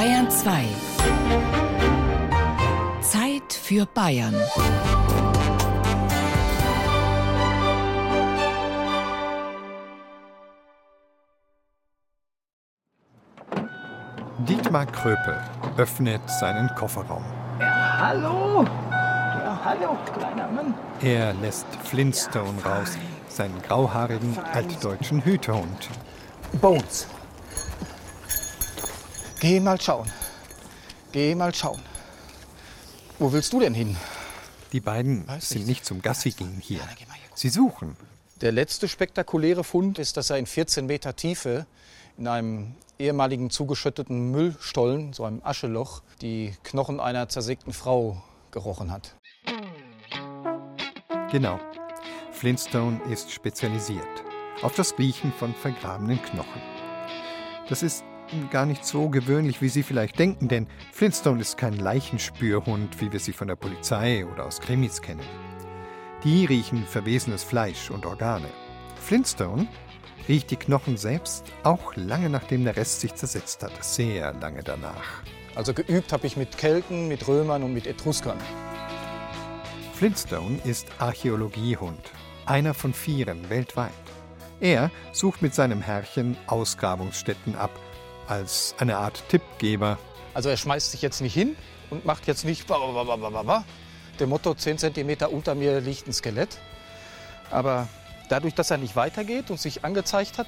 Bayern 2. Zeit für Bayern. Dietmar Kröpel öffnet seinen Kofferraum. Ja, hallo? Ja, hallo, kleiner Mann. Er lässt Flintstone raus, seinen grauhaarigen altdeutschen Hütehund. Bones. Geh mal schauen. Geh mal schauen. Wo willst du denn hin? Die beiden Weiß sind nicht. zum Gassi gehen hier. Sie suchen. Der letzte spektakuläre Fund ist, dass er in 14 Meter Tiefe in einem ehemaligen zugeschütteten Müllstollen, so einem Ascheloch, die Knochen einer zersägten Frau gerochen hat. Genau. Flintstone ist spezialisiert auf das Riechen von vergrabenen Knochen. Das ist gar nicht so gewöhnlich, wie Sie vielleicht denken, denn Flintstone ist kein Leichenspürhund, wie wir sie von der Polizei oder aus Krimis kennen. Die riechen verwesenes Fleisch und Organe. Flintstone riecht die Knochen selbst auch lange nachdem der Rest sich zersetzt hat, sehr lange danach. Also geübt habe ich mit Kelten, mit Römern und mit Etruskern. Flintstone ist Archäologiehund, einer von vieren weltweit. Er sucht mit seinem Herrchen Ausgrabungsstätten ab, als eine Art Tippgeber. Also er schmeißt sich jetzt nicht hin und macht jetzt nicht dem Motto 10 cm unter mir liegt ein Skelett. Aber dadurch, dass er nicht weitergeht und sich angezeigt hat,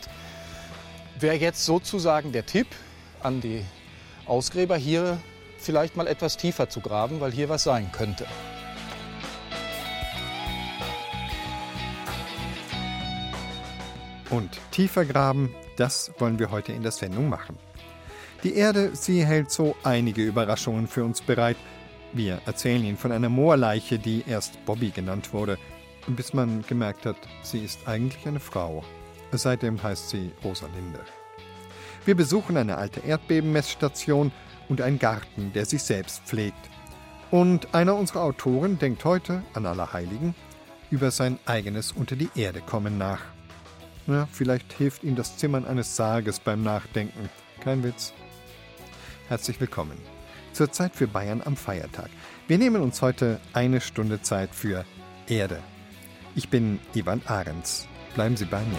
wäre jetzt sozusagen der Tipp an die Ausgräber, hier vielleicht mal etwas tiefer zu graben, weil hier was sein könnte. Und tiefer graben, das wollen wir heute in der Sendung machen. Die Erde, sie hält so einige Überraschungen für uns bereit. Wir erzählen Ihnen von einer Moorleiche, die erst Bobby genannt wurde, bis man gemerkt hat, sie ist eigentlich eine Frau. Seitdem heißt sie Rosalinde. Wir besuchen eine alte Erdbebenmessstation und einen Garten, der sich selbst pflegt. Und einer unserer Autoren denkt heute an Allerheiligen über sein eigenes Unter die Erde kommen nach. Ja, vielleicht hilft Ihnen das Zimmern eines Sarges beim Nachdenken. Kein Witz. Herzlich willkommen zur Zeit für Bayern am Feiertag. Wir nehmen uns heute eine Stunde Zeit für Erde. Ich bin Ivan Ahrens. Bleiben Sie bei mir.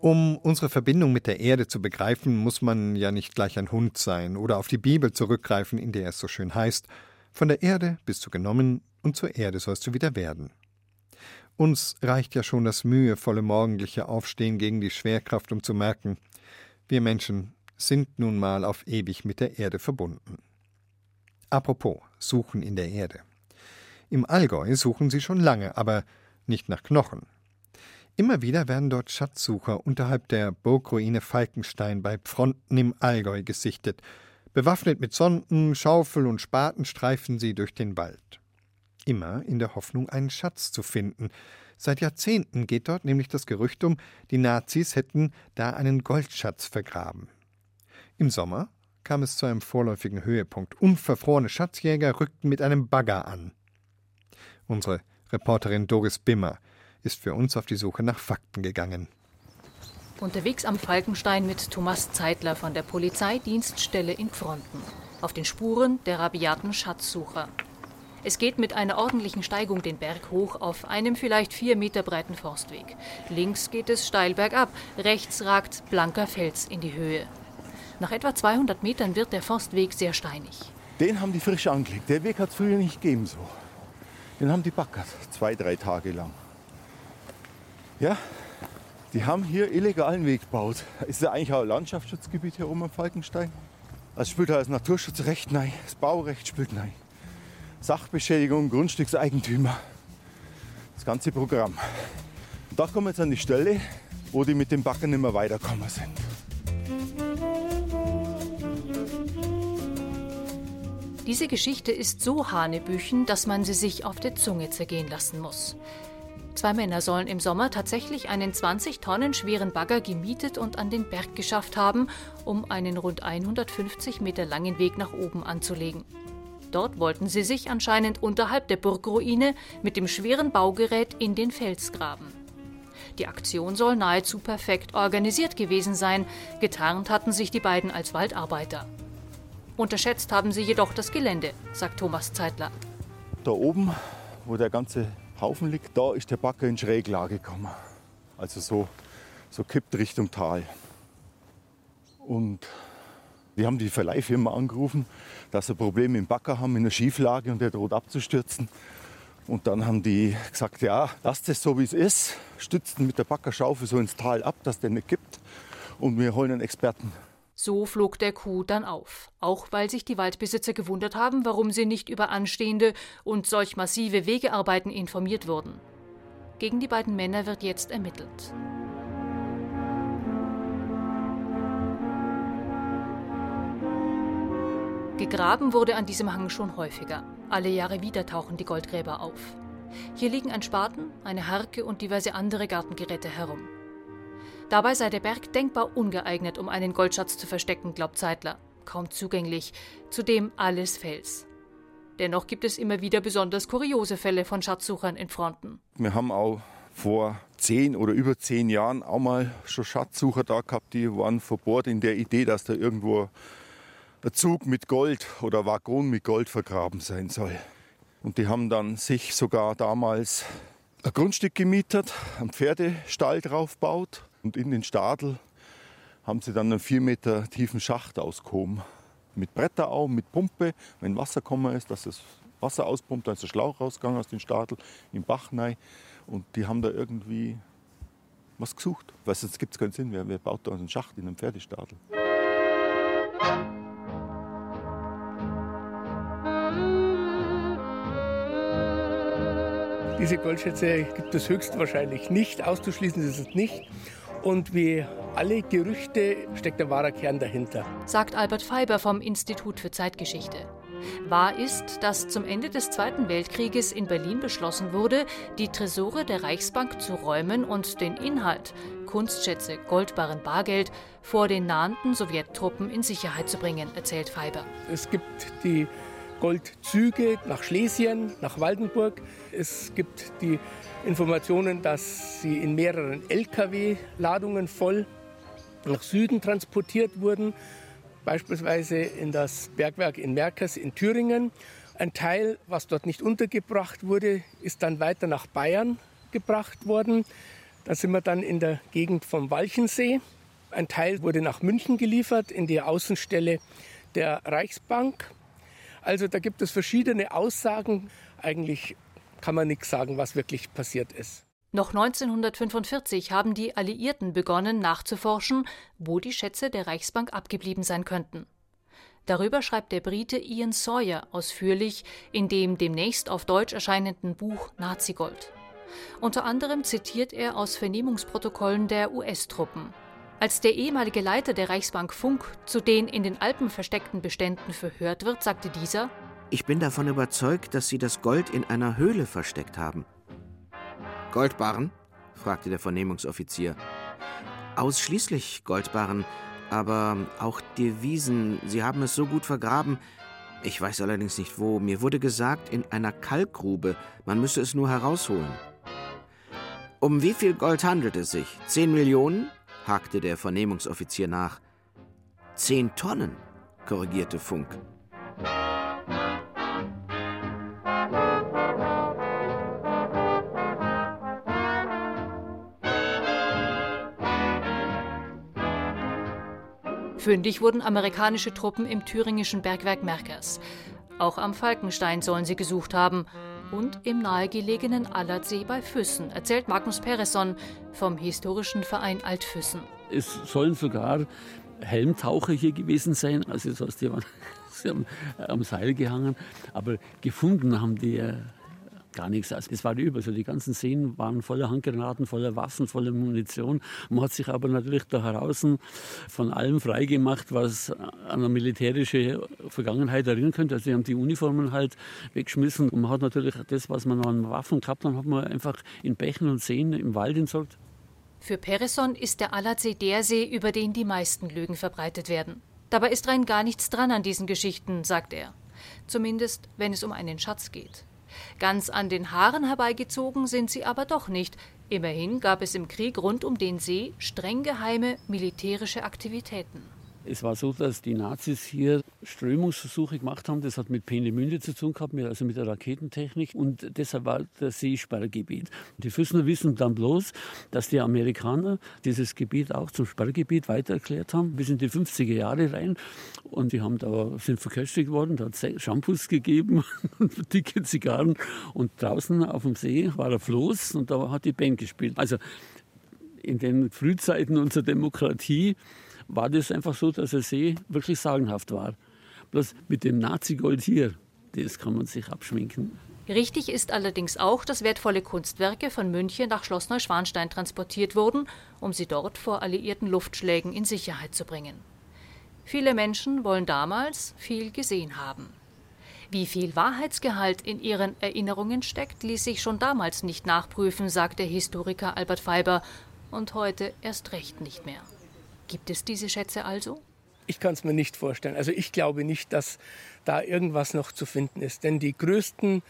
Um unsere Verbindung mit der Erde zu begreifen, muss man ja nicht gleich ein Hund sein oder auf die Bibel zurückgreifen, in der es so schön heißt, von der Erde bist du genommen und zur Erde sollst du wieder werden. Uns reicht ja schon das mühevolle morgendliche Aufstehen gegen die Schwerkraft, um zu merken, wir Menschen sind nun mal auf ewig mit der Erde verbunden. Apropos, suchen in der Erde. Im Allgäu suchen sie schon lange, aber nicht nach Knochen. Immer wieder werden dort Schatzsucher unterhalb der Burgruine Falkenstein bei Pfronten im Allgäu gesichtet. Bewaffnet mit Sonden, Schaufel und Spaten streifen sie durch den Wald. Immer in der Hoffnung, einen Schatz zu finden. Seit Jahrzehnten geht dort nämlich das Gerücht um, die Nazis hätten da einen Goldschatz vergraben. Im Sommer kam es zu einem vorläufigen Höhepunkt. Unverfrorene Schatzjäger rückten mit einem Bagger an. Unsere Reporterin Doris Bimmer ist für uns auf die Suche nach Fakten gegangen. Unterwegs am Falkenstein mit Thomas Zeitler von der Polizeidienststelle in Fronten. Auf den Spuren der rabiaten Schatzsucher. Es geht mit einer ordentlichen Steigung den Berg hoch auf einem vielleicht vier Meter breiten Forstweg. Links geht es steil bergab, rechts ragt blanker Fels in die Höhe. Nach etwa 200 Metern wird der Forstweg sehr steinig. Den haben die frisch angelegt. Der Weg hat es früher nicht gegeben so. Den haben die backert, zwei, drei Tage lang. Ja, die haben hier illegalen Weg gebaut. Ist ja eigentlich auch ein Landschaftsschutzgebiet hier oben am Falkenstein. Also spielt da das Naturschutzrecht nein, das Baurecht spielt nein. Sachbeschädigung, Grundstückseigentümer, das ganze Programm. Und da kommen wir jetzt an die Stelle, wo die mit dem Backen nicht mehr weiterkommen sind. Diese Geschichte ist so hanebüchen, dass man sie sich auf der Zunge zergehen lassen muss. Zwei Männer sollen im Sommer tatsächlich einen 20 Tonnen schweren Bagger gemietet und an den Berg geschafft haben, um einen rund 150 Meter langen Weg nach oben anzulegen. Dort wollten sie sich anscheinend unterhalb der Burgruine mit dem schweren Baugerät in den Fels graben. Die Aktion soll nahezu perfekt organisiert gewesen sein. Getarnt hatten sich die beiden als Waldarbeiter. Unterschätzt haben sie jedoch das Gelände, sagt Thomas Zeitler. Da oben, wo der ganze Haufen liegt, da ist der Bagger in Schräglage gekommen. Also so, so kippt Richtung Tal. Und wir haben die Verleihfirma angerufen, dass sie Probleme im Bagger haben, in der Schieflage und der droht abzustürzen. Und dann haben die gesagt, ja, lasst es so wie es ist, stützten mit der Baggerschaufel so ins Tal ab, dass der nicht kippt. Und wir holen einen Experten. So flog der Kuh dann auf, auch weil sich die Waldbesitzer gewundert haben, warum sie nicht über anstehende und solch massive Wegearbeiten informiert wurden. Gegen die beiden Männer wird jetzt ermittelt. Gegraben wurde an diesem Hang schon häufiger. Alle Jahre wieder tauchen die Goldgräber auf. Hier liegen ein Spaten, eine Harke und diverse andere Gartengeräte herum. Dabei sei der Berg denkbar ungeeignet, um einen Goldschatz zu verstecken, glaubt Zeitler. Kaum zugänglich, zudem alles Fels. Dennoch gibt es immer wieder besonders kuriose Fälle von Schatzsuchern in Fronten. Wir haben auch vor zehn oder über zehn Jahren auch mal schon Schatzsucher da gehabt, die waren verbohrt in der Idee, dass da irgendwo ein Zug mit Gold oder Waggon mit Gold vergraben sein soll. Und die haben dann sich sogar damals ein Grundstück gemietet, einen Pferdestall draufgebaut und in den Stadel haben sie dann einen vier Meter tiefen Schacht ausgehoben. Mit Bretterau, mit Pumpe, wenn Wasser gekommen ist, dass das Wasser auspumpt, dann ist der Schlauch rausgegangen aus dem Stadel, im Bach rein. Und die haben da irgendwie was gesucht. Weil sonst gibt es keinen Sinn. Wer, wer baut da einen Schacht in einem Pferdestadel? Diese Goldschätze gibt es höchstwahrscheinlich nicht, auszuschließen ist es nicht. Und wie alle Gerüchte steckt der wahre Kern dahinter. Sagt Albert Feiber vom Institut für Zeitgeschichte. Wahr ist, dass zum Ende des Zweiten Weltkrieges in Berlin beschlossen wurde, die Tresore der Reichsbank zu räumen und den Inhalt, Kunstschätze, Goldbarren, Bargeld, vor den nahenden Sowjettruppen in Sicherheit zu bringen, erzählt Feiber. Es gibt die Goldzüge nach Schlesien, nach Waldenburg. Es gibt die Informationen, dass sie in mehreren Lkw-Ladungen voll nach Süden transportiert wurden, beispielsweise in das Bergwerk in Merkers in Thüringen. Ein Teil, was dort nicht untergebracht wurde, ist dann weiter nach Bayern gebracht worden. Da sind wir dann in der Gegend vom Walchensee. Ein Teil wurde nach München geliefert, in die Außenstelle der Reichsbank. Also da gibt es verschiedene Aussagen. Eigentlich kann man nichts sagen, was wirklich passiert ist. Noch 1945 haben die Alliierten begonnen nachzuforschen, wo die Schätze der Reichsbank abgeblieben sein könnten. Darüber schreibt der Brite Ian Sawyer ausführlich in dem demnächst auf Deutsch erscheinenden Buch Nazigold. Unter anderem zitiert er aus Vernehmungsprotokollen der US-Truppen. Als der ehemalige Leiter der Reichsbank Funk zu den in den Alpen versteckten Beständen verhört wird, sagte dieser: Ich bin davon überzeugt, dass Sie das Gold in einer Höhle versteckt haben. Goldbarren? fragte der Vernehmungsoffizier. Ausschließlich Goldbarren, aber auch Devisen. Sie haben es so gut vergraben. Ich weiß allerdings nicht wo. Mir wurde gesagt, in einer Kalkgrube. Man müsse es nur herausholen. Um wie viel Gold handelt es sich? Zehn Millionen? Hakte der Vernehmungsoffizier nach. Zehn Tonnen, korrigierte Funk. Fündig wurden amerikanische Truppen im thüringischen Bergwerk Merkers. Auch am Falkenstein sollen sie gesucht haben und im nahegelegenen Allertsee bei Füssen, erzählt Magnus Peresson vom historischen Verein Altfüssen. Es sollen sogar Helmtaucher hier gewesen sein, also waren am, am Seil gehangen, aber gefunden haben die gar nichts. Also es war über. Also die ganzen Seen waren voller Handgranaten, voller Waffen, voller Munition. Man hat sich aber natürlich da heraus von allem freigemacht, was an eine militärische Vergangenheit erinnern könnte. Also sie haben die Uniformen halt weggeschmissen und man hat natürlich das, was man an Waffen gehabt hat, hat man einfach in Bächen und Seen im Wald entsorgt. Für Peresson ist der Allersee der See, über den die meisten Lügen verbreitet werden. Dabei ist rein gar nichts dran an diesen Geschichten, sagt er. zumindest wenn es um einen Schatz geht. Ganz an den Haaren herbeigezogen sind sie aber doch nicht. Immerhin gab es im Krieg rund um den See streng geheime militärische Aktivitäten. Es war so, dass die Nazis hier Strömungsversuche gemacht haben. Das hat mit Peenemünde zu tun gehabt, also mit der Raketentechnik. Und deshalb war das Seesperrgebiet. Die Füßner wissen dann bloß, dass die Amerikaner dieses Gebiet auch zum Sperrgebiet weiter erklärt haben, bis in die 50er Jahre rein. Und die haben da, sind verköstigt worden, da hat es Shampoos gegeben, dicke Zigarren. Und draußen auf dem See war ein Floß und da hat die Band gespielt. Also in den Frühzeiten unserer Demokratie war das einfach so, dass der See wirklich sagenhaft war. Bloß mit dem Nazi-Gold hier, das kann man sich abschminken. Richtig ist allerdings auch, dass wertvolle Kunstwerke von München nach Schloss Neuschwanstein transportiert wurden, um sie dort vor alliierten Luftschlägen in Sicherheit zu bringen. Viele Menschen wollen damals viel gesehen haben. Wie viel Wahrheitsgehalt in ihren Erinnerungen steckt, ließ sich schon damals nicht nachprüfen, sagt der Historiker Albert Feiber, und heute erst recht nicht mehr. Gibt es diese Schätze also? Ich kann es mir nicht vorstellen. Also ich glaube nicht, dass da irgendwas noch zu finden ist. Denn die größten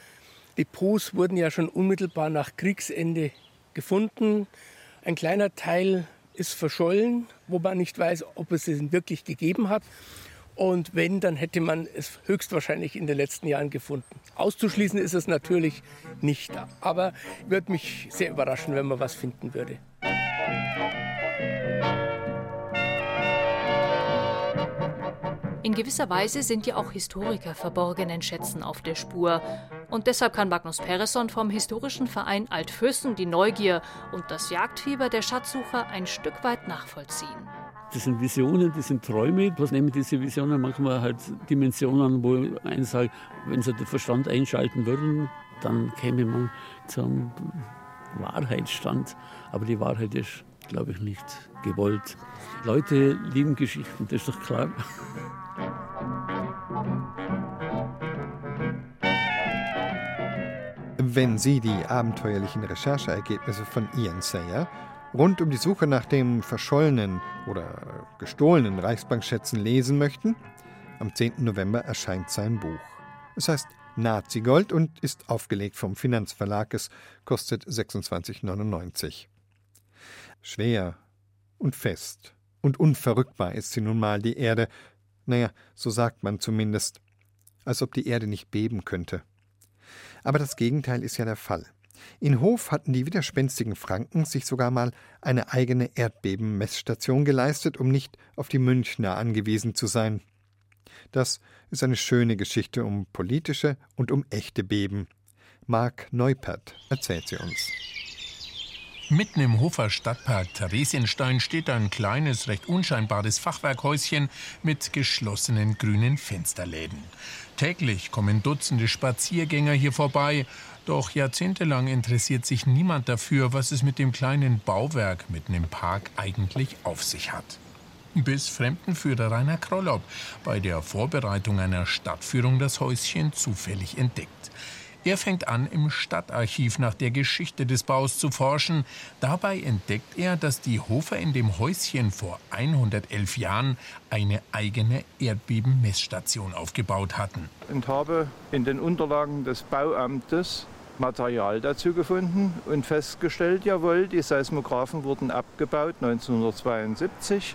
Depots wurden ja schon unmittelbar nach Kriegsende gefunden. Ein kleiner Teil ist verschollen, wo man nicht weiß, ob es ihn wirklich gegeben hat. Und wenn, dann hätte man es höchstwahrscheinlich in den letzten Jahren gefunden. Auszuschließen ist es natürlich nicht. Aber würde mich sehr überraschen, wenn man was finden würde. In gewisser Weise sind ja auch Historiker verborgenen Schätzen auf der Spur. Und deshalb kann Magnus Peresson vom historischen Verein Altfüssen die Neugier und das Jagdfieber der Schatzsucher ein Stück weit nachvollziehen. Das sind Visionen, das sind Träume. Was nehmen diese Visionen manchmal halt Dimensionen, wo einer sagt, wenn sie den Verstand einschalten würden, dann käme man zum Wahrheitsstand. Aber die Wahrheit ist, glaube ich, nicht gewollt. Leute lieben Geschichten, das ist doch klar. Wenn Sie die abenteuerlichen Rechercheergebnisse von Ian Sayer rund um die Suche nach dem verschollenen oder gestohlenen Reichsbankschätzen lesen möchten, am 10. November erscheint sein Buch. Es heißt Nazi-Gold und ist aufgelegt vom Finanzverlag. Es kostet 26,99. Schwer und fest und unverrückbar ist sie nun mal, die Erde. Naja, so sagt man zumindest. Als ob die Erde nicht beben könnte. Aber das Gegenteil ist ja der Fall. In Hof hatten die widerspenstigen Franken sich sogar mal eine eigene Erdbebenmessstation geleistet, um nicht auf die Münchner angewiesen zu sein. Das ist eine schöne Geschichte um politische und um echte Beben. Marc Neupert erzählt sie uns. Mitten im Hofer Stadtpark Theresienstein steht ein kleines, recht unscheinbares Fachwerkhäuschen mit geschlossenen grünen Fensterläden. Täglich kommen Dutzende Spaziergänger hier vorbei, doch jahrzehntelang interessiert sich niemand dafür, was es mit dem kleinen Bauwerk mitten im Park eigentlich auf sich hat. Bis Fremdenführer Rainer Krollob bei der Vorbereitung einer Stadtführung das Häuschen zufällig entdeckt. Er fängt an, im Stadtarchiv nach der Geschichte des Baus zu forschen. Dabei entdeckt er, dass die Hofer in dem Häuschen vor 111 Jahren eine eigene Erdbebenmessstation aufgebaut hatten. Und habe in den Unterlagen des Bauamtes Material dazu gefunden und festgestellt, jawohl, die Seismographen wurden abgebaut 1972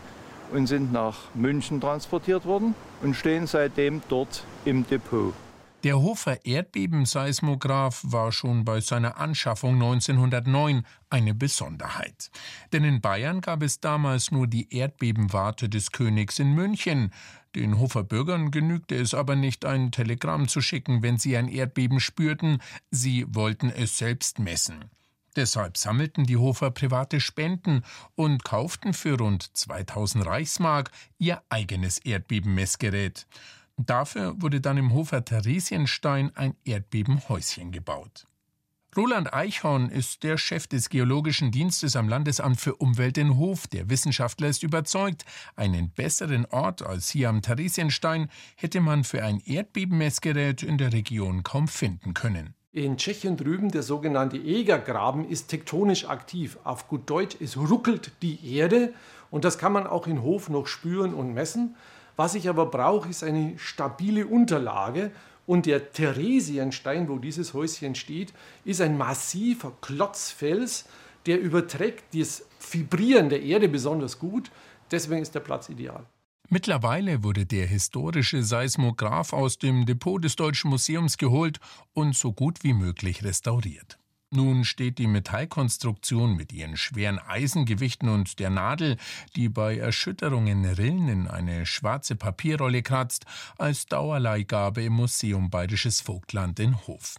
und sind nach München transportiert worden und stehen seitdem dort im Depot. Der Hofer Erdbebenseismograph war schon bei seiner Anschaffung 1909 eine Besonderheit. Denn in Bayern gab es damals nur die Erdbebenwarte des Königs in München. Den Hofer Bürgern genügte es aber nicht, ein Telegramm zu schicken, wenn sie ein Erdbeben spürten, sie wollten es selbst messen. Deshalb sammelten die Hofer private Spenden und kauften für rund 2000 Reichsmark ihr eigenes Erdbebenmessgerät. Dafür wurde dann im Hofer Theresienstein ein Erdbebenhäuschen gebaut. Roland Eichhorn ist der Chef des Geologischen Dienstes am Landesamt für Umwelt in Hof. Der Wissenschaftler ist überzeugt, einen besseren Ort als hier am Theresienstein hätte man für ein Erdbebenmessgerät in der Region kaum finden können. In Tschechien drüben der sogenannte Egergraben ist tektonisch aktiv. Auf gut Deutsch, es ruckelt die Erde und das kann man auch in Hof noch spüren und messen. Was ich aber brauche, ist eine stabile Unterlage Und der Theresienstein, wo dieses Häuschen steht, ist ein massiver Klotzfels, der überträgt das Vibrieren der Erde besonders gut. Deswegen ist der Platz ideal. Mittlerweile wurde der historische Seismograph aus dem Depot des Deutschen Museums geholt und so gut wie möglich restauriert. Nun steht die Metallkonstruktion mit ihren schweren Eisengewichten und der Nadel, die bei Erschütterungen Rillen in eine schwarze Papierrolle kratzt, als Dauerleihgabe im Museum Bayerisches Vogtland in Hof.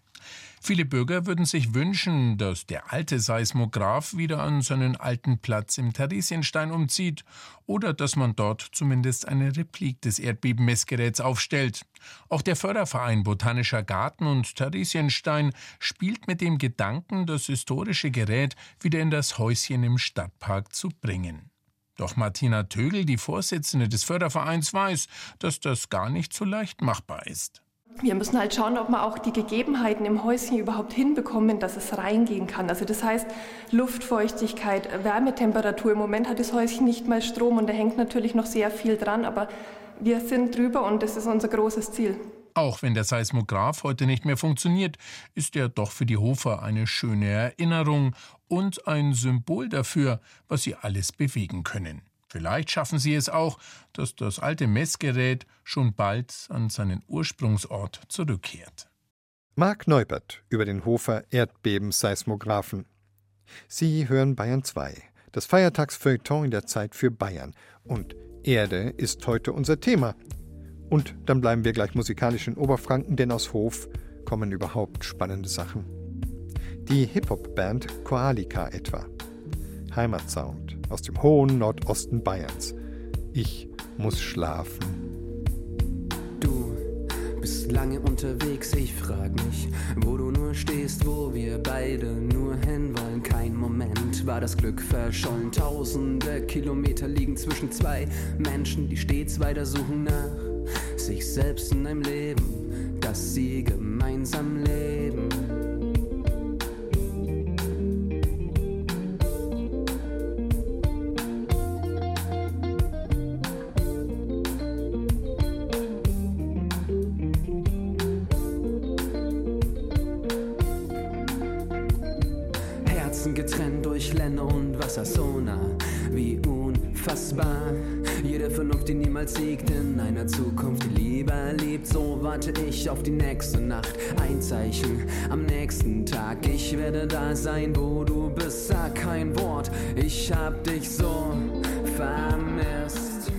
Viele Bürger würden sich wünschen, dass der alte Seismograph wieder an seinen alten Platz im Theresienstein umzieht oder dass man dort zumindest eine Replik des Erdbebenmessgeräts aufstellt. Auch der Förderverein Botanischer Garten und Theresienstein spielt mit dem Gedanken, das historische Gerät wieder in das Häuschen im Stadtpark zu bringen. Doch Martina Tögel, die Vorsitzende des Fördervereins, weiß, dass das gar nicht so leicht machbar ist. Wir müssen halt schauen, ob wir auch die Gegebenheiten im Häuschen überhaupt hinbekommen, dass es reingehen kann. Also das heißt Luftfeuchtigkeit, Wärmetemperatur. Im Moment hat das Häuschen nicht mal Strom und da hängt natürlich noch sehr viel dran, aber wir sind drüber und das ist unser großes Ziel. Auch wenn der Seismograph heute nicht mehr funktioniert, ist er doch für die Hofer eine schöne Erinnerung und ein Symbol dafür, was sie alles bewegen können. Vielleicht schaffen sie es auch, dass das alte Messgerät schon bald an seinen Ursprungsort zurückkehrt. Marc Neubert über den Hofer Erdbebenseismographen. Sie hören Bayern 2, das Feiertagsfeuilleton in der Zeit für Bayern. Und Erde ist heute unser Thema. Und dann bleiben wir gleich musikalisch in Oberfranken, denn aus Hof kommen überhaupt spannende Sachen. Die Hip-Hop-Band Koalika etwa. Heimatsound aus dem hohen Nordosten Bayerns. Ich muss schlafen. Du bist lange unterwegs, ich frag mich, wo du nur stehst, wo wir beide nur hinwollen. Kein Moment war das Glück verschollen. Tausende Kilometer liegen zwischen zwei Menschen, die stets weiter suchen nach sich selbst in einem Leben, das sie gemeinsam leben. Warte ich auf die nächste Nacht. Ein Zeichen am nächsten Tag. Ich werde da sein, wo du bist. Sag kein Wort, ich hab dich so vermisst.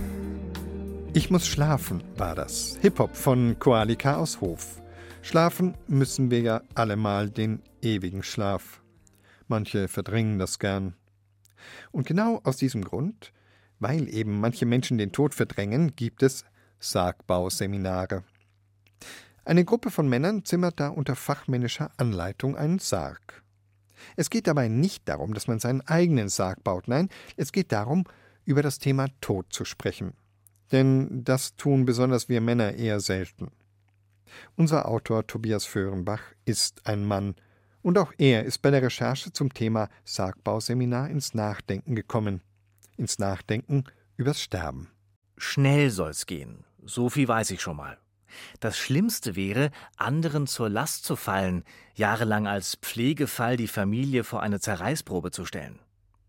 Ich muss schlafen, war das. Hip-Hop von Koalika aus Hof. Schlafen müssen wir ja allemal den ewigen Schlaf. Manche verdrängen das gern. Und genau aus diesem Grund weil eben manche Menschen den Tod verdrängen, gibt es Sargbauseminare. Eine Gruppe von Männern zimmert da unter fachmännischer Anleitung einen Sarg. Es geht dabei nicht darum, dass man seinen eigenen Sarg baut, nein, es geht darum, über das Thema Tod zu sprechen. Denn das tun besonders wir Männer eher selten. Unser Autor Tobias Föhrenbach ist ein Mann, und auch er ist bei der Recherche zum Thema Sargbauseminar ins Nachdenken gekommen ins Nachdenken übers Sterben. Schnell soll's gehen, so viel weiß ich schon mal. Das Schlimmste wäre, anderen zur Last zu fallen, jahrelang als Pflegefall die Familie vor eine Zerreißprobe zu stellen.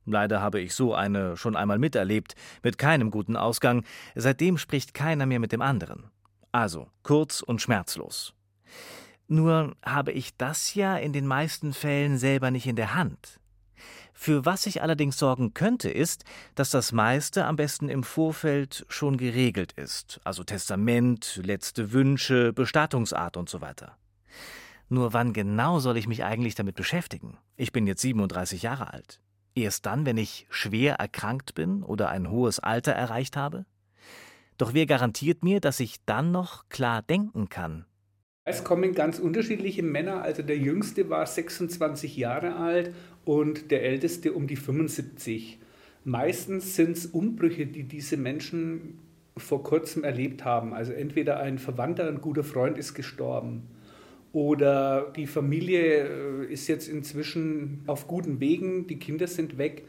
Leider habe ich so eine schon einmal miterlebt, mit keinem guten Ausgang. Seitdem spricht keiner mehr mit dem anderen. Also kurz und schmerzlos. Nur habe ich das ja in den meisten Fällen selber nicht in der Hand. Für was ich allerdings sorgen könnte, ist, dass das meiste am besten im Vorfeld schon geregelt ist, also Testament, letzte Wünsche, Bestattungsart und so weiter. Nur wann genau soll ich mich eigentlich damit beschäftigen? Ich bin jetzt 37 Jahre alt. Erst dann, wenn ich schwer erkrankt bin oder ein hohes Alter erreicht habe? Doch wer garantiert mir, dass ich dann noch klar denken kann? Es kommen ganz unterschiedliche Männer. Also der jüngste war 26 Jahre alt und der älteste um die 75. Meistens sind es Umbrüche, die diese Menschen vor kurzem erlebt haben. Also entweder ein Verwandter, ein guter Freund ist gestorben oder die Familie äh, ist jetzt inzwischen auf guten Wegen, die Kinder sind weg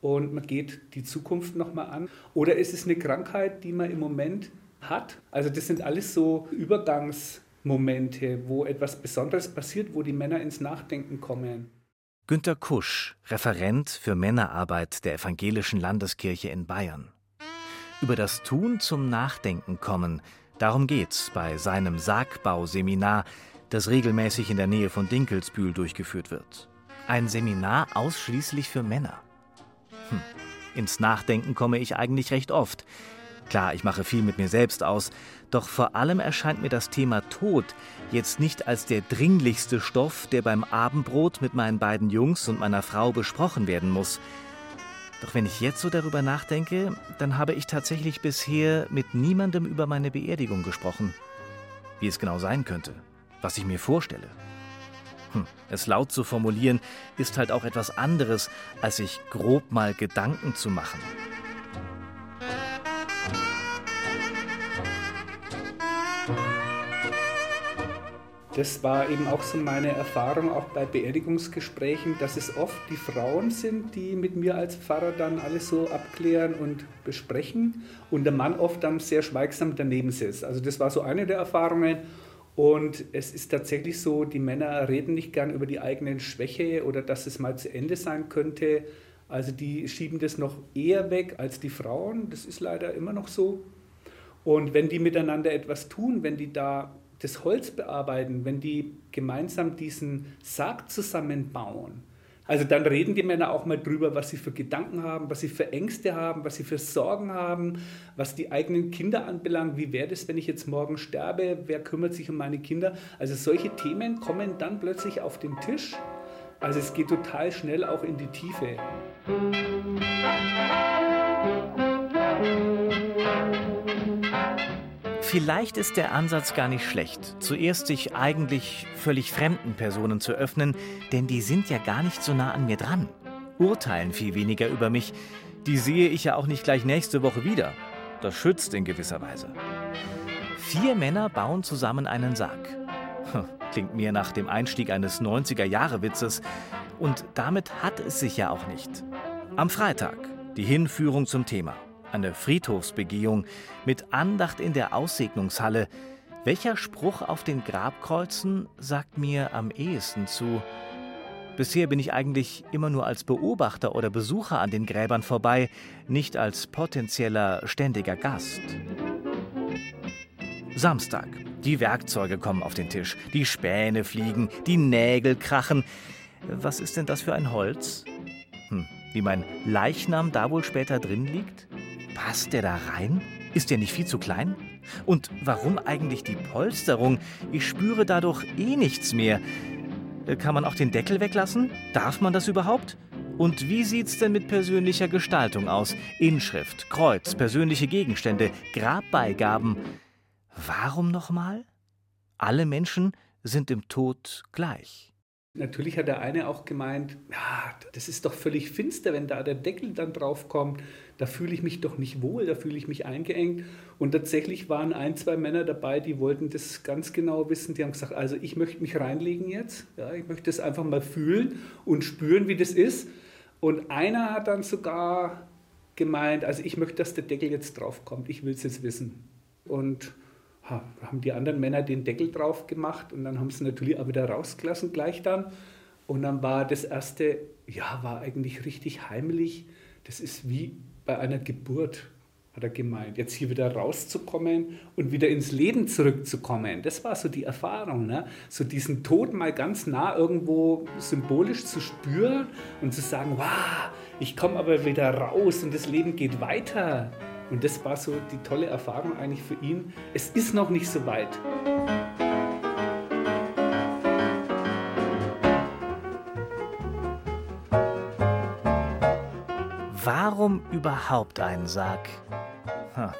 und man geht die Zukunft nochmal an. Oder ist es eine Krankheit, die man im Moment hat? Also das sind alles so Übergangs- Momente, wo etwas Besonderes passiert, wo die Männer ins Nachdenken kommen. Günter Kusch, Referent für Männerarbeit der Evangelischen Landeskirche in Bayern. Über das Tun zum Nachdenken kommen, darum geht's bei seinem Sargbauseminar, das regelmäßig in der Nähe von Dinkelsbühl durchgeführt wird. Ein Seminar ausschließlich für Männer. Hm. Ins Nachdenken komme ich eigentlich recht oft. Klar, ich mache viel mit mir selbst aus, doch vor allem erscheint mir das Thema Tod jetzt nicht als der dringlichste Stoff, der beim Abendbrot mit meinen beiden Jungs und meiner Frau besprochen werden muss. Doch wenn ich jetzt so darüber nachdenke, dann habe ich tatsächlich bisher mit niemandem über meine Beerdigung gesprochen. Wie es genau sein könnte, was ich mir vorstelle. Hm, es laut zu formulieren, ist halt auch etwas anderes, als sich grob mal Gedanken zu machen. Das war eben auch so meine Erfahrung, auch bei Beerdigungsgesprächen, dass es oft die Frauen sind, die mit mir als Pfarrer dann alles so abklären und besprechen und der Mann oft dann sehr schweigsam daneben sitzt. Also das war so eine der Erfahrungen. Und es ist tatsächlich so, die Männer reden nicht gern über die eigenen Schwäche oder dass es mal zu Ende sein könnte. Also die schieben das noch eher weg als die Frauen. Das ist leider immer noch so. Und wenn die miteinander etwas tun, wenn die da das Holz bearbeiten, wenn die gemeinsam diesen Sarg zusammenbauen, also dann reden die Männer auch mal drüber, was sie für Gedanken haben, was sie für Ängste haben, was sie für Sorgen haben, was die eigenen Kinder anbelangt. Wie wäre das, wenn ich jetzt morgen sterbe? Wer kümmert sich um meine Kinder? Also solche Themen kommen dann plötzlich auf den Tisch. Also es geht total schnell auch in die Tiefe. Vielleicht ist der Ansatz gar nicht schlecht, zuerst sich eigentlich völlig fremden Personen zu öffnen, denn die sind ja gar nicht so nah an mir dran, urteilen viel weniger über mich, die sehe ich ja auch nicht gleich nächste Woche wieder. Das schützt in gewisser Weise. Vier Männer bauen zusammen einen Sarg. Klingt mir nach dem Einstieg eines 90er-Jahre-Witzes. Und damit hat es sich ja auch nicht. Am Freitag die Hinführung zum Thema eine Friedhofsbegehung mit Andacht in der Aussegnungshalle. Welcher Spruch auf den Grabkreuzen sagt mir am ehesten zu? Bisher bin ich eigentlich immer nur als Beobachter oder Besucher an den Gräbern vorbei, nicht als potenzieller ständiger Gast. Samstag. Die Werkzeuge kommen auf den Tisch, die Späne fliegen, die Nägel krachen. Was ist denn das für ein Holz? Hm, wie mein Leichnam da wohl später drin liegt? Passt der da rein? Ist der nicht viel zu klein? Und warum eigentlich die Polsterung? Ich spüre dadurch eh nichts mehr. Äh, kann man auch den Deckel weglassen? Darf man das überhaupt? Und wie sieht's denn mit persönlicher Gestaltung aus? Inschrift, Kreuz, persönliche Gegenstände, Grabbeigaben. Warum nochmal? Alle Menschen sind im Tod gleich. Natürlich hat der eine auch gemeint, ja, das ist doch völlig finster, wenn da der Deckel dann drauf kommt. Da fühle ich mich doch nicht wohl, da fühle ich mich eingeengt. Und tatsächlich waren ein, zwei Männer dabei, die wollten das ganz genau wissen. Die haben gesagt, also ich möchte mich reinlegen jetzt. Ja, ich möchte das einfach mal fühlen und spüren, wie das ist. Und einer hat dann sogar gemeint, also ich möchte, dass der Deckel jetzt drauf kommt. Ich will es jetzt wissen. Und haben die anderen Männer den Deckel drauf gemacht und dann haben sie natürlich auch wieder rausgelassen gleich dann. Und dann war das erste, ja, war eigentlich richtig heimlich. Das ist wie bei einer Geburt, hat er gemeint. Jetzt hier wieder rauszukommen und wieder ins Leben zurückzukommen. Das war so die Erfahrung. Ne? So diesen Tod mal ganz nah irgendwo symbolisch zu spüren und zu sagen, wow, ich komme aber wieder raus und das Leben geht weiter. Und das war so die tolle Erfahrung eigentlich für ihn. Es ist noch nicht so weit. Warum überhaupt einen Sarg? Hm.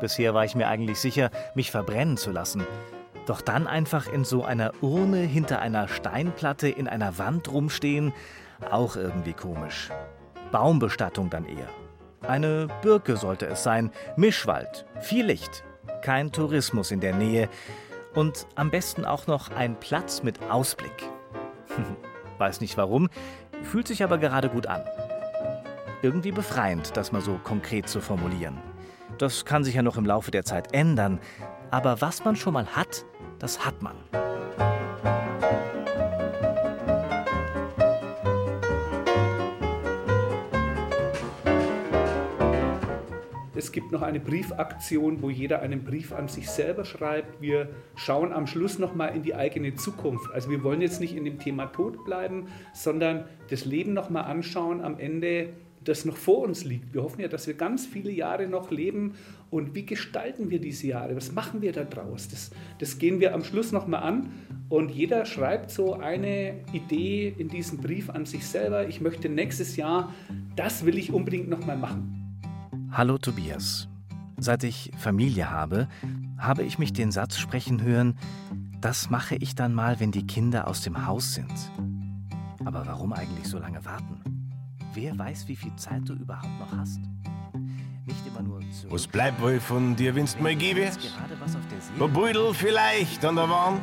Bisher war ich mir eigentlich sicher, mich verbrennen zu lassen. Doch dann einfach in so einer Urne hinter einer Steinplatte in einer Wand rumstehen, auch irgendwie komisch. Baumbestattung dann eher. Eine Birke sollte es sein, Mischwald, viel Licht, kein Tourismus in der Nähe und am besten auch noch ein Platz mit Ausblick. Weiß nicht warum, fühlt sich aber gerade gut an. Irgendwie befreiend, das mal so konkret zu formulieren. Das kann sich ja noch im Laufe der Zeit ändern, aber was man schon mal hat, das hat man. Es gibt noch eine Briefaktion, wo jeder einen Brief an sich selber schreibt. Wir schauen am Schluss noch mal in die eigene Zukunft. Also wir wollen jetzt nicht in dem Thema Tod bleiben, sondern das Leben noch mal anschauen am Ende, das noch vor uns liegt. Wir hoffen ja, dass wir ganz viele Jahre noch leben. Und wie gestalten wir diese Jahre? Was machen wir da draus? Das, das gehen wir am Schluss noch mal an. Und jeder schreibt so eine Idee in diesen Brief an sich selber. Ich möchte nächstes Jahr, das will ich unbedingt noch mal machen. Hallo Tobias. Seit ich Familie habe, habe ich mich den Satz sprechen hören, das mache ich dann mal, wenn die Kinder aus dem Haus sind. Aber warum eigentlich so lange warten? Wer weiß, wie viel Zeit du überhaupt noch hast? Nicht immer nur zurück. Was bleibt wohl von dir, wenn's mal gäbe? Ein Beutel vielleicht an der Wand.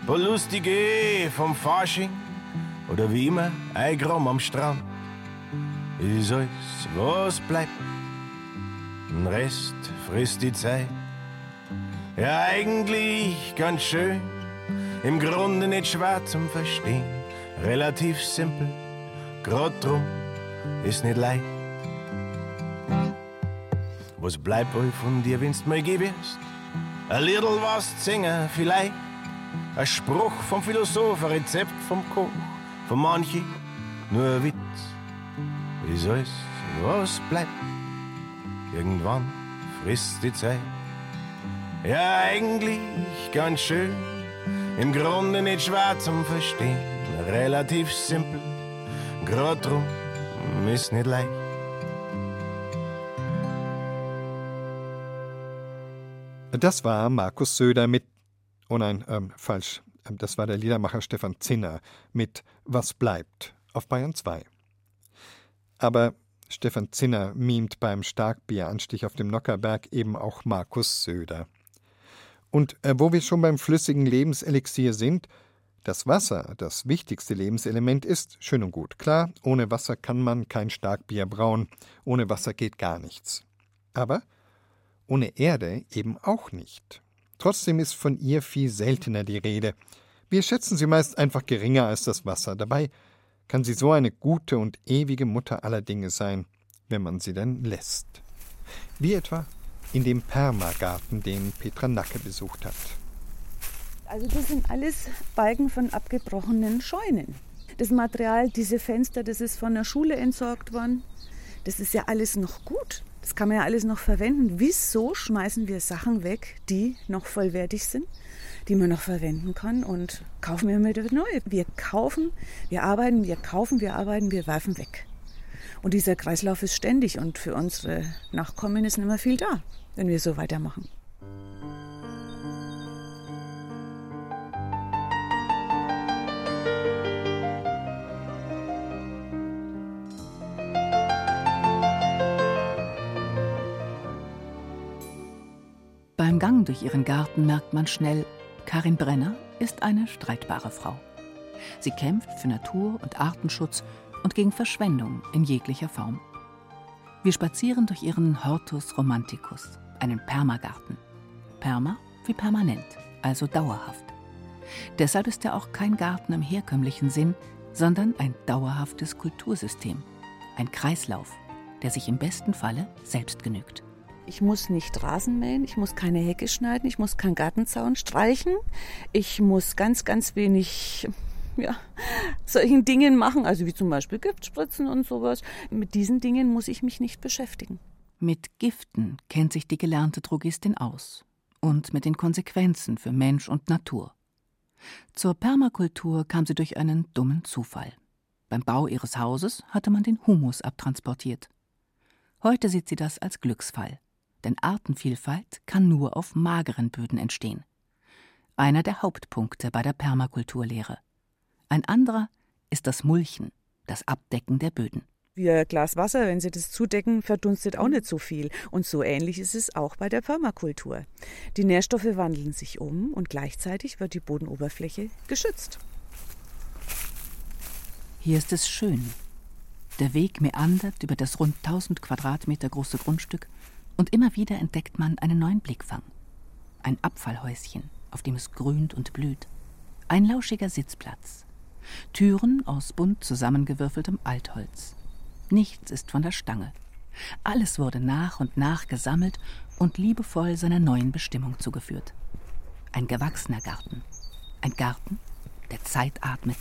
Ein paar lustige vom Fasching. Oder wie immer, ein Gramm am Strand. Ist alles, was bleibt. Den Rest frisst die Zeit. Ja, eigentlich ganz schön. Im Grunde nicht schwer zum Verstehen. Relativ simpel. Grad drum ist nicht leicht. Was bleibt wohl von dir, wenn's mal gewirst? Ein little was singen vielleicht. Ein Spruch vom Philosoph, ein Rezept vom Koch. Von manchen nur ein Witz. Ist alles, was bleibt. Irgendwann frisst die Zeit. Ja, eigentlich ganz schön. Im Grunde nicht schwer zum Verstehen. Relativ simpel. Grad drum ist nicht leicht. Das war Markus Söder mit, oh nein, ähm, falsch, Ähm, das war der Liedermacher Stefan Zinner mit Was bleibt auf Bayern 2. Aber Stefan Zinner mimt beim Starkbieranstich auf dem Nockerberg eben auch Markus Söder. Und äh, wo wir schon beim flüssigen Lebenselixier sind, das Wasser das wichtigste Lebenselement ist, schön und gut. Klar, ohne Wasser kann man kein Starkbier brauen, ohne Wasser geht gar nichts. Aber ohne Erde eben auch nicht. Trotzdem ist von ihr viel seltener die Rede. Wir schätzen sie meist einfach geringer als das Wasser. Dabei kann sie so eine gute und ewige Mutter aller Dinge sein, wenn man sie denn lässt. Wie etwa in dem Permagarten, den Petra Nacke besucht hat. Also das sind alles Balken von abgebrochenen Scheunen. Das Material, diese Fenster, das ist von der Schule entsorgt worden. Das ist ja alles noch gut. Das kann man ja alles noch verwenden. Wieso schmeißen wir Sachen weg, die noch vollwertig sind, die man noch verwenden kann und kaufen wir wieder neu? Wir kaufen, wir arbeiten, wir kaufen, wir arbeiten, wir werfen weg. Und dieser Kreislauf ist ständig und für unsere Nachkommen ist nicht mehr viel da, wenn wir so weitermachen. Beim Gang durch ihren Garten merkt man schnell, Karin Brenner ist eine streitbare Frau. Sie kämpft für Natur- und Artenschutz und gegen Verschwendung in jeglicher Form. Wir spazieren durch ihren Hortus Romanticus, einen Permagarten. Perma wie permanent, also dauerhaft. Deshalb ist er auch kein Garten im herkömmlichen Sinn, sondern ein dauerhaftes Kultursystem, ein Kreislauf, der sich im besten Falle selbst genügt. Ich muss nicht Rasen mähen, ich muss keine Hecke schneiden, ich muss keinen Gartenzaun streichen, ich muss ganz, ganz wenig ja, solchen Dingen machen, also wie zum Beispiel Giftspritzen und sowas. Mit diesen Dingen muss ich mich nicht beschäftigen. Mit Giften kennt sich die gelernte Drogistin aus und mit den Konsequenzen für Mensch und Natur. Zur Permakultur kam sie durch einen dummen Zufall. Beim Bau ihres Hauses hatte man den Humus abtransportiert. Heute sieht sie das als Glücksfall, denn Artenvielfalt kann nur auf mageren Böden entstehen. Einer der Hauptpunkte bei der Permakulturlehre. Ein anderer ist das Mulchen, das Abdecken der Böden. Wie ein Glas Wasser, wenn Sie das zudecken, verdunstet auch nicht so viel. Und so ähnlich ist es auch bei der Permakultur. Die Nährstoffe wandeln sich um und gleichzeitig wird die Bodenoberfläche geschützt. Hier ist es schön. Der Weg meandert über das rund 1000 Quadratmeter große Grundstück und immer wieder entdeckt man einen neuen Blickfang. Ein Abfallhäuschen, auf dem es grünt und blüht. Ein lauschiger Sitzplatz. Türen aus bunt zusammengewürfeltem Altholz. Nichts ist von der Stange. Alles wurde nach und nach gesammelt und liebevoll seiner neuen Bestimmung zugeführt. Ein gewachsener Garten. Ein Garten, der Zeit atmet.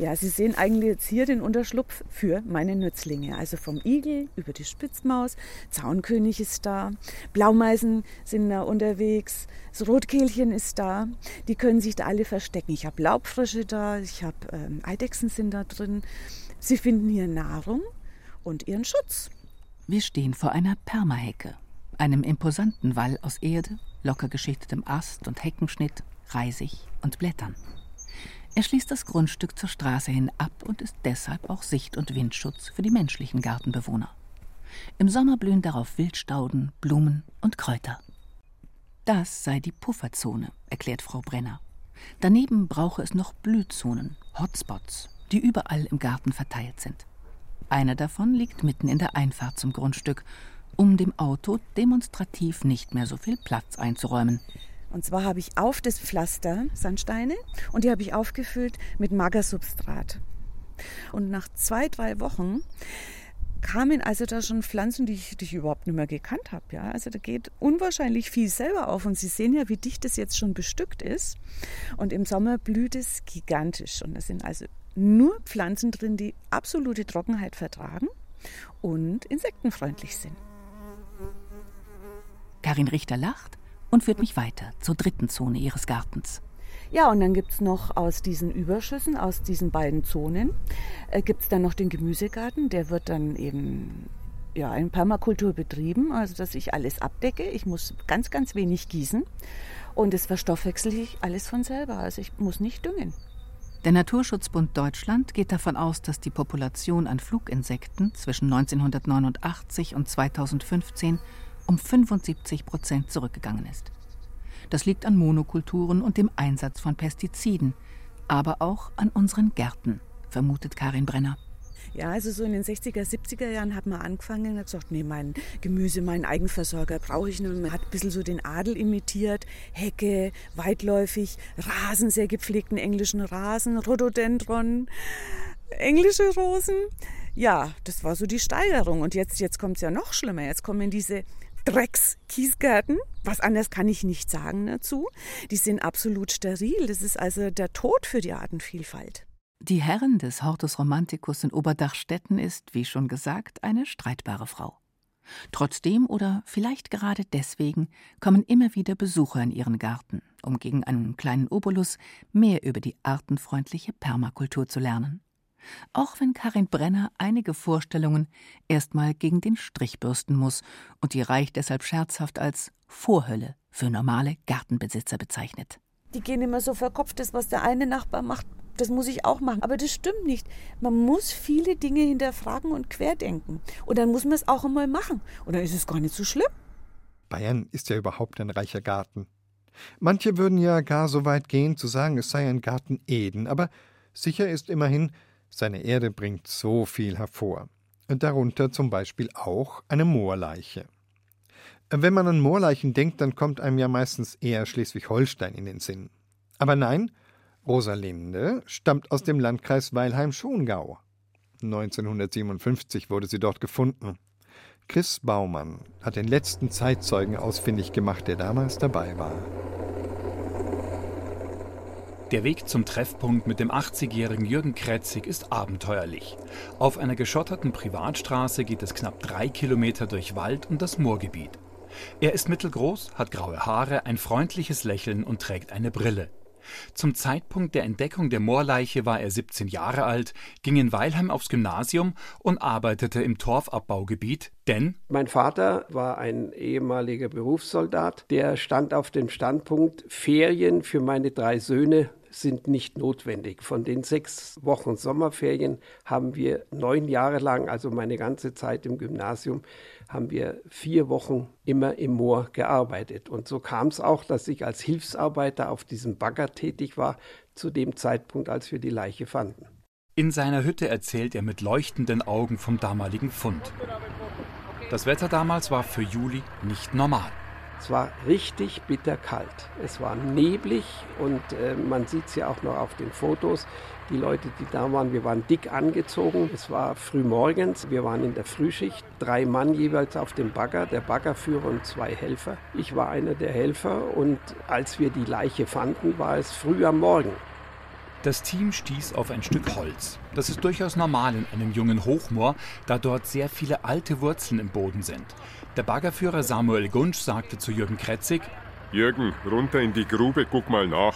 Ja, Sie sehen eigentlich jetzt hier den Unterschlupf für meine Nützlinge. Also vom Igel über die Spitzmaus, Zaunkönig ist da, Blaumeisen sind da unterwegs, das Rotkehlchen ist da. Die können sich da alle verstecken. Ich habe Laubfrische da, ich habe ähm, Eidechsen sind da drin. Sie finden hier Nahrung und ihren Schutz. Wir stehen vor einer Permahecke, einem imposanten Wall aus Erde, locker geschichtetem Ast und Heckenschnitt, Reisig und Blättern. Er schließt das Grundstück zur Straße hin ab und ist deshalb auch Sicht- und Windschutz für die menschlichen Gartenbewohner. Im Sommer blühen darauf Wildstauden, Blumen und Kräuter. Das sei die Pufferzone, erklärt Frau Brenner. Daneben brauche es noch Blühzonen, Hotspots, die überall im Garten verteilt sind. Einer davon liegt mitten in der Einfahrt zum Grundstück, um dem Auto demonstrativ nicht mehr so viel Platz einzuräumen. Und zwar habe ich auf das Pflaster Sandsteine und die habe ich aufgefüllt mit Magersubstrat. Und nach zwei, drei Wochen kamen also da schon Pflanzen, die ich, die ich überhaupt nicht mehr gekannt habe. Ja? Also da geht unwahrscheinlich viel selber auf. Und Sie sehen ja, wie dicht das jetzt schon bestückt ist. Und im Sommer blüht es gigantisch. Und da sind also nur Pflanzen drin, die absolute Trockenheit vertragen und insektenfreundlich sind. Karin Richter lacht und führt mich weiter zur dritten Zone ihres Gartens. Ja, und dann gibt es noch aus diesen Überschüssen, aus diesen beiden Zonen, äh, gibt es dann noch den Gemüsegarten. Der wird dann eben ja, in Permakultur betrieben, also dass ich alles abdecke. Ich muss ganz, ganz wenig gießen und das verstoffwechsel ich alles von selber. Also ich muss nicht düngen. Der Naturschutzbund Deutschland geht davon aus, dass die Population an Fluginsekten zwischen 1989 und 2015 um 75 Prozent zurückgegangen ist. Das liegt an Monokulturen und dem Einsatz von Pestiziden, aber auch an unseren Gärten, vermutet Karin Brenner. Ja, also so in den 60er, 70er Jahren hat man angefangen und hat gesagt, nee, mein Gemüse, meinen Eigenversorger brauche ich nicht. Man hat ein bisschen so den Adel imitiert, Hecke, weitläufig, Rasen, sehr gepflegten englischen Rasen, Rhododendron, englische Rosen. Ja, das war so die Steigerung. Und jetzt, jetzt kommt es ja noch schlimmer. Jetzt kommen diese Dreckskiesgärten. Was anderes kann ich nicht sagen dazu. Die sind absolut steril. Das ist also der Tod für die Artenvielfalt. Die Herrin des Hortus Romanticus in Oberdachstetten ist, wie schon gesagt, eine streitbare Frau. Trotzdem oder vielleicht gerade deswegen kommen immer wieder Besucher in ihren Garten, um gegen einen kleinen Obolus mehr über die artenfreundliche Permakultur zu lernen auch wenn Karin Brenner einige Vorstellungen erstmal gegen den Strich bürsten muss und die Reich deshalb scherzhaft als Vorhölle für normale Gartenbesitzer bezeichnet. Die gehen immer so verkopft, das, was der eine Nachbar macht, das muss ich auch machen. Aber das stimmt nicht. Man muss viele Dinge hinterfragen und querdenken. Und dann muss man es auch einmal machen. Und dann ist es gar nicht so schlimm. Bayern ist ja überhaupt ein reicher Garten. Manche würden ja gar so weit gehen, zu sagen, es sei ein Garten Eden, aber sicher ist immerhin, seine Erde bringt so viel hervor. Und darunter zum Beispiel auch eine Moorleiche. Wenn man an Moorleichen denkt, dann kommt einem ja meistens eher Schleswig-Holstein in den Sinn. Aber nein, Rosalinde stammt aus dem Landkreis Weilheim-Schongau. 1957 wurde sie dort gefunden. Chris Baumann hat den letzten Zeitzeugen ausfindig gemacht, der damals dabei war. Der Weg zum Treffpunkt mit dem 80-jährigen Jürgen Kretzig ist abenteuerlich. Auf einer geschotterten Privatstraße geht es knapp drei Kilometer durch Wald und das Moorgebiet. Er ist mittelgroß, hat graue Haare, ein freundliches Lächeln und trägt eine Brille. Zum Zeitpunkt der Entdeckung der Moorleiche war er 17 Jahre alt, ging in Weilheim aufs Gymnasium und arbeitete im Torfabbaugebiet, denn mein Vater war ein ehemaliger Berufssoldat, der stand auf dem Standpunkt, Ferien für meine drei Söhne sind nicht notwendig. Von den sechs Wochen Sommerferien haben wir neun Jahre lang, also meine ganze Zeit im Gymnasium, haben wir vier Wochen immer im Moor gearbeitet. Und so kam es auch, dass ich als Hilfsarbeiter auf diesem Bagger tätig war, zu dem Zeitpunkt, als wir die Leiche fanden. In seiner Hütte erzählt er mit leuchtenden Augen vom damaligen Fund. Das Wetter damals war für Juli nicht normal. Es war richtig bitterkalt. Es war neblig und äh, man sieht es ja auch noch auf den Fotos. Die Leute, die da waren, wir waren dick angezogen. Es war früh morgens. Wir waren in der Frühschicht. Drei Mann jeweils auf dem Bagger, der Baggerführer und zwei Helfer. Ich war einer der Helfer und als wir die Leiche fanden, war es früh am Morgen. Das Team stieß auf ein Stück Holz. Das ist durchaus normal in einem jungen Hochmoor, da dort sehr viele alte Wurzeln im Boden sind. Der Baggerführer Samuel Gunsch sagte zu Jürgen Kretzig: Jürgen, runter in die Grube, guck mal nach.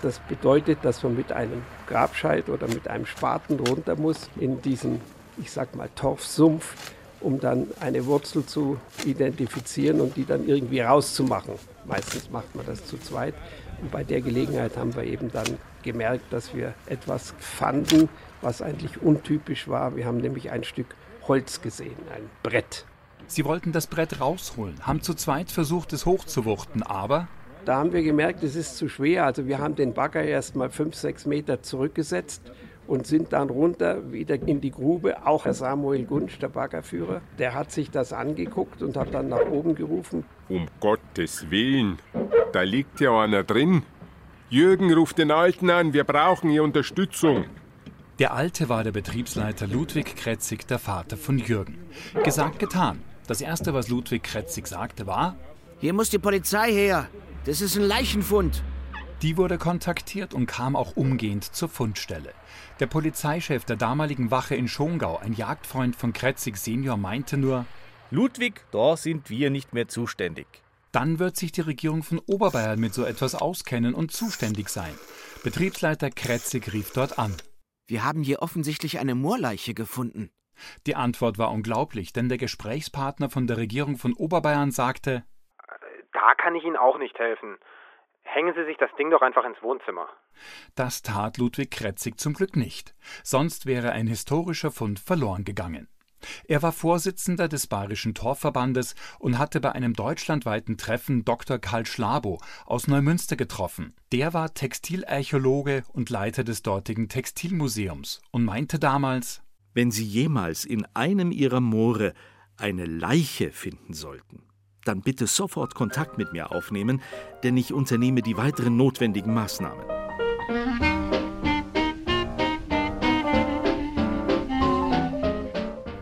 Das bedeutet, dass man mit einem Grabscheit oder mit einem Spaten runter muss in diesen, ich sag mal, Torfsumpf, um dann eine Wurzel zu identifizieren und die dann irgendwie rauszumachen. Meistens macht man das zu zweit. Und bei der Gelegenheit haben wir eben dann gemerkt, dass wir etwas fanden, was eigentlich untypisch war. Wir haben nämlich ein Stück Holz gesehen, ein Brett. Sie wollten das Brett rausholen, haben zu zweit versucht, es hochzuwuchten, aber da haben wir gemerkt, es ist zu schwer. Also wir haben den Bagger erst mal fünf, sechs Meter zurückgesetzt und sind dann runter wieder in die Grube. Auch Herr Samuel Gunsch, der Baggerführer, der hat sich das angeguckt und hat dann nach oben gerufen. Um Gottes Willen, da liegt ja einer drin. Jürgen ruft den Alten an, wir brauchen hier Unterstützung. Der Alte war der Betriebsleiter Ludwig Kretzig, der Vater von Jürgen. Gesagt, getan. Das Erste, was Ludwig Kretzig sagte, war: Hier muss die Polizei her. Das ist ein Leichenfund. Die wurde kontaktiert und kam auch umgehend zur Fundstelle. Der Polizeichef der damaligen Wache in Schongau, ein Jagdfreund von Kretzig Senior, meinte nur: Ludwig, da sind wir nicht mehr zuständig. Dann wird sich die Regierung von Oberbayern mit so etwas auskennen und zuständig sein. Betriebsleiter Kretzig rief dort an. Wir haben hier offensichtlich eine Moorleiche gefunden. Die Antwort war unglaublich, denn der Gesprächspartner von der Regierung von Oberbayern sagte: Da kann ich Ihnen auch nicht helfen. Hängen Sie sich das Ding doch einfach ins Wohnzimmer. Das tat Ludwig Kretzig zum Glück nicht. Sonst wäre ein historischer Fund verloren gegangen. Er war Vorsitzender des Bayerischen Torfverbandes und hatte bei einem deutschlandweiten Treffen Dr. Karl Schlabo aus Neumünster getroffen. Der war Textilarchäologe und Leiter des dortigen Textilmuseums und meinte damals: Wenn Sie jemals in einem Ihrer Moore eine Leiche finden sollten, dann bitte sofort Kontakt mit mir aufnehmen, denn ich unternehme die weiteren notwendigen Maßnahmen.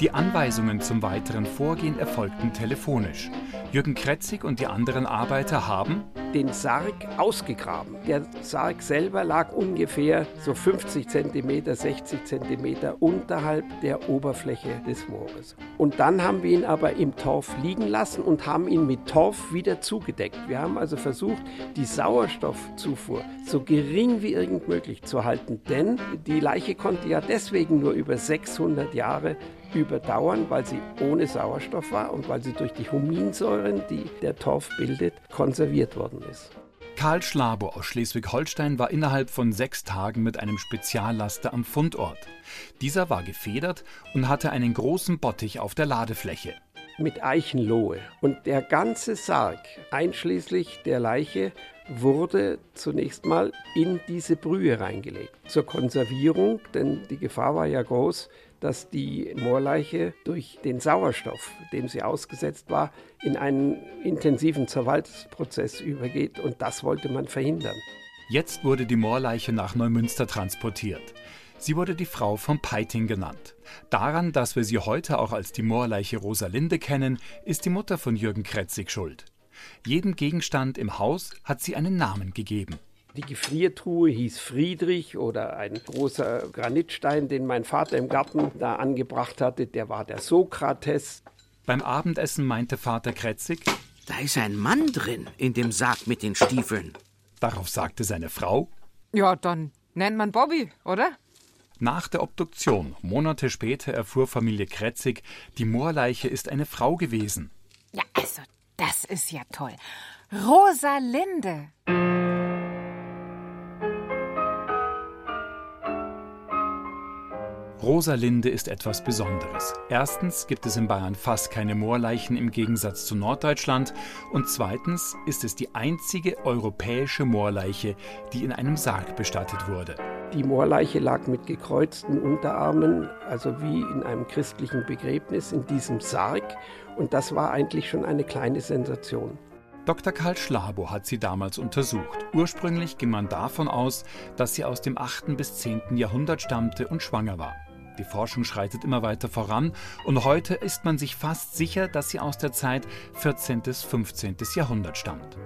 Die Anweisungen zum weiteren Vorgehen erfolgten telefonisch. Jürgen Kretzig und die anderen Arbeiter haben den Sarg ausgegraben. Der Sarg selber lag ungefähr so 50 cm, 60 cm unterhalb der Oberfläche des Moores. Und dann haben wir ihn aber im Torf liegen lassen und haben ihn mit Torf wieder zugedeckt. Wir haben also versucht, die Sauerstoffzufuhr so gering wie irgend möglich zu halten, denn die Leiche konnte ja deswegen nur über 600 Jahre überdauern, weil sie ohne Sauerstoff war und weil sie durch die Huminsäuren, die der Torf bildet, konserviert worden ist. Karl Schlabo aus Schleswig-Holstein war innerhalb von sechs Tagen mit einem Speziallaster am Fundort. Dieser war gefedert und hatte einen großen Bottich auf der Ladefläche. Mit Eichenlohe. Und der ganze Sarg, einschließlich der Leiche, wurde zunächst mal in diese Brühe reingelegt. Zur Konservierung, denn die Gefahr war ja groß, dass die Moorleiche durch den Sauerstoff, dem sie ausgesetzt war, in einen intensiven Zerfallsprozess übergeht und das wollte man verhindern. Jetzt wurde die Moorleiche nach Neumünster transportiert. Sie wurde die Frau von Peiting genannt. Daran, dass wir sie heute auch als die Moorleiche Rosalinde kennen, ist die Mutter von Jürgen Kretzig schuld. Jedem Gegenstand im Haus hat sie einen Namen gegeben. Die Gefriertruhe hieß Friedrich oder ein großer Granitstein, den mein Vater im Garten da angebracht hatte, der war der Sokrates. Beim Abendessen meinte Vater Kretzig, da ist ein Mann drin in dem Sarg mit den Stiefeln. Darauf sagte seine Frau, ja, dann nennt man Bobby, oder? Nach der Obduktion, Monate später, erfuhr Familie Kretzig, die Moorleiche ist eine Frau gewesen. Ja, also, das ist ja toll. Rosalinde. Rosalinde ist etwas Besonderes. Erstens gibt es in Bayern fast keine Moorleichen im Gegensatz zu Norddeutschland und zweitens ist es die einzige europäische Moorleiche, die in einem Sarg bestattet wurde. Die Moorleiche lag mit gekreuzten Unterarmen, also wie in einem christlichen Begräbnis, in diesem Sarg und das war eigentlich schon eine kleine Sensation. Dr. Karl Schlabo hat sie damals untersucht. Ursprünglich ging man davon aus, dass sie aus dem 8. bis 10. Jahrhundert stammte und schwanger war. Die Forschung schreitet immer weiter voran und heute ist man sich fast sicher, dass sie aus der Zeit 14. bis 15. Jahrhundert stammt.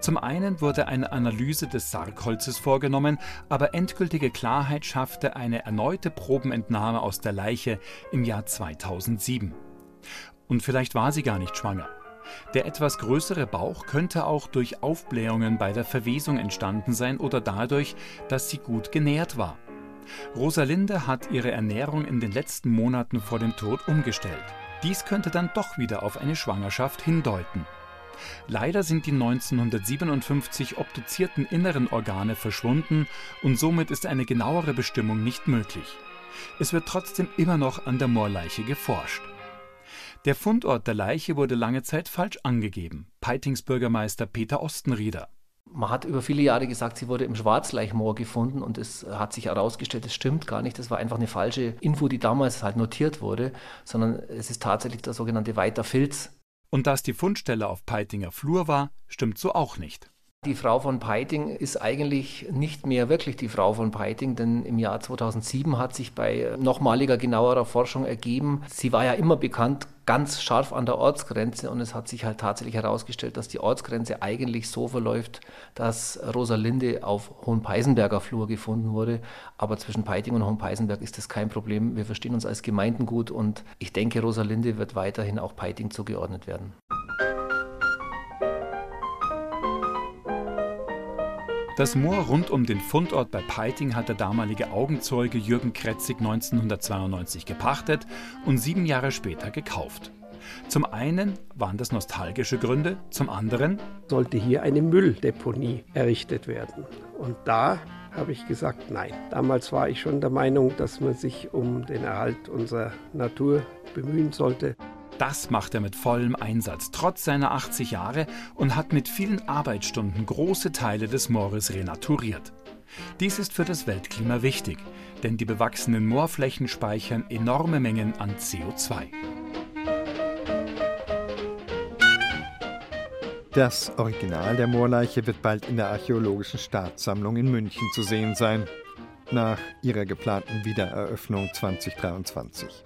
Zum einen wurde eine Analyse des Sargholzes vorgenommen, aber endgültige Klarheit schaffte eine erneute Probenentnahme aus der Leiche im Jahr 2007. Und vielleicht war sie gar nicht schwanger. Der etwas größere Bauch könnte auch durch Aufblähungen bei der Verwesung entstanden sein oder dadurch, dass sie gut genährt war. Rosalinde hat ihre Ernährung in den letzten Monaten vor dem Tod umgestellt. Dies könnte dann doch wieder auf eine Schwangerschaft hindeuten. Leider sind die 1957 obduzierten inneren Organe verschwunden und somit ist eine genauere Bestimmung nicht möglich. Es wird trotzdem immer noch an der Moorleiche geforscht. Der Fundort der Leiche wurde lange Zeit falsch angegeben. Peitings Bürgermeister Peter Ostenrieder. Man hat über viele Jahre gesagt, sie wurde im Schwarzleichmoor gefunden und es hat sich herausgestellt, das stimmt gar nicht. Das war einfach eine falsche Info, die damals halt notiert wurde, sondern es ist tatsächlich der sogenannte Weiter Filz. Und dass die Fundstelle auf Peitinger Flur war, stimmt so auch nicht. Die Frau von Peiting ist eigentlich nicht mehr wirklich die Frau von Peiting, denn im Jahr 2007 hat sich bei nochmaliger genauerer Forschung ergeben, sie war ja immer bekannt ganz scharf an der Ortsgrenze und es hat sich halt tatsächlich herausgestellt, dass die Ortsgrenze eigentlich so verläuft, dass Rosalinde auf Hohenpeisenberger Flur gefunden wurde, aber zwischen Peiting und Hohenpeisenberg ist das kein Problem. Wir verstehen uns als Gemeinden gut und ich denke, Rosalinde wird weiterhin auch Peiting zugeordnet werden. Das Moor rund um den Fundort bei Peiting hat der damalige Augenzeuge Jürgen Kretzig 1992 gepachtet und sieben Jahre später gekauft. Zum einen waren das nostalgische Gründe, zum anderen sollte hier eine Mülldeponie errichtet werden. Und da habe ich gesagt, nein. Damals war ich schon der Meinung, dass man sich um den Erhalt unserer Natur bemühen sollte. Das macht er mit vollem Einsatz, trotz seiner 80 Jahre und hat mit vielen Arbeitsstunden große Teile des Moores renaturiert. Dies ist für das Weltklima wichtig, denn die bewachsenen Moorflächen speichern enorme Mengen an CO2. Das Original der Moorleiche wird bald in der Archäologischen Staatssammlung in München zu sehen sein, nach ihrer geplanten Wiedereröffnung 2023.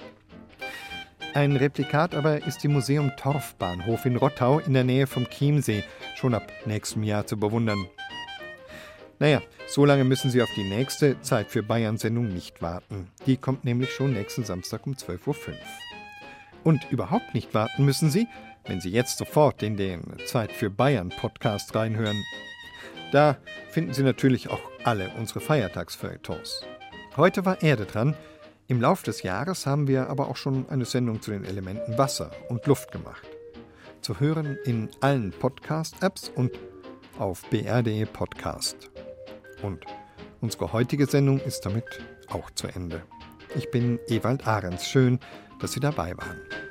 Ein Replikat aber ist im Museum Torfbahnhof in Rottau in der Nähe vom Chiemsee schon ab nächstem Jahr zu bewundern. Naja, so lange müssen Sie auf die nächste Zeit für Bayern-Sendung nicht warten. Die kommt nämlich schon nächsten Samstag um 12.05 Uhr. Und überhaupt nicht warten müssen Sie, wenn Sie jetzt sofort in den Zeit für Bayern Podcast reinhören. Da finden Sie natürlich auch alle unsere Feiertagsfeuilletons. Heute war Erde dran, im Laufe des Jahres haben wir aber auch schon eine Sendung zu den Elementen Wasser und Luft gemacht. Zu hören in allen Podcast-Apps und auf br.de Podcast. Und unsere heutige Sendung ist damit auch zu Ende. Ich bin Ewald Ahrens. Schön, dass Sie dabei waren.